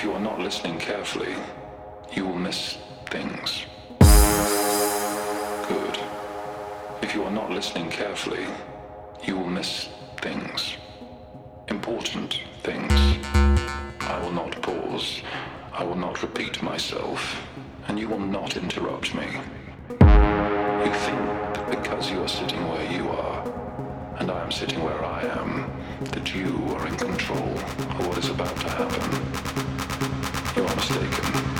If you are not listening carefully, you will miss things. Good. If you are not listening carefully, you will miss things. Important things. I will not pause. I will not repeat myself. And you will not interrupt me. You think that because you are sitting where you are, and I am sitting where I am, that you are in control of what is about to happen. You